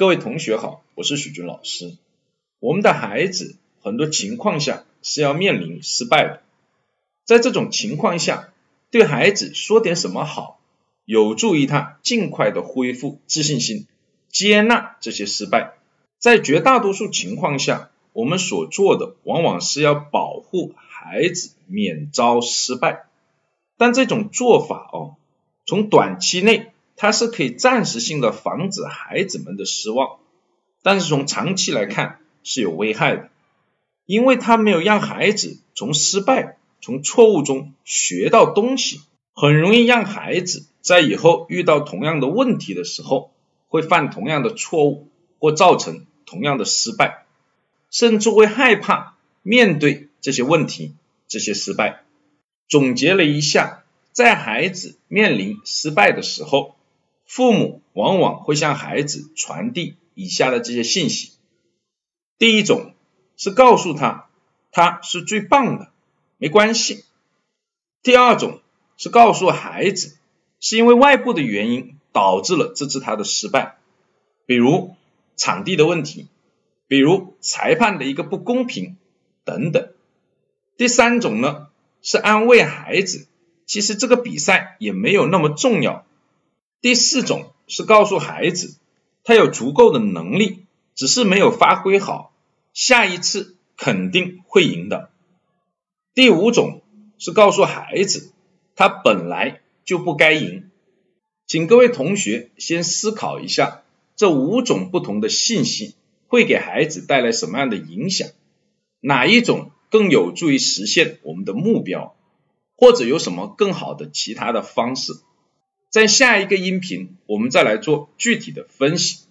各位同学好，我是许军老师。我们的孩子很多情况下是要面临失败的，在这种情况下，对孩子说点什么好，有助于他尽快的恢复自信心，接纳这些失败。在绝大多数情况下，我们所做的往往是要保护孩子免遭失败，但这种做法哦，从短期内。它是可以暂时性的防止孩子们的失望，但是从长期来看是有危害的，因为它没有让孩子从失败、从错误中学到东西，很容易让孩子在以后遇到同样的问题的时候，会犯同样的错误，或造成同样的失败，甚至会害怕面对这些问题、这些失败。总结了一下，在孩子面临失败的时候，父母往往会向孩子传递以下的这些信息：第一种是告诉他他是最棒的，没关系；第二种是告诉孩子是因为外部的原因导致了这次他的失败，比如场地的问题，比如裁判的一个不公平等等；第三种呢是安慰孩子，其实这个比赛也没有那么重要。第四种是告诉孩子，他有足够的能力，只是没有发挥好，下一次肯定会赢的。第五种是告诉孩子，他本来就不该赢。请各位同学先思考一下，这五种不同的信息会给孩子带来什么样的影响？哪一种更有助于实现我们的目标？或者有什么更好的其他的方式？在下一个音频，我们再来做具体的分析。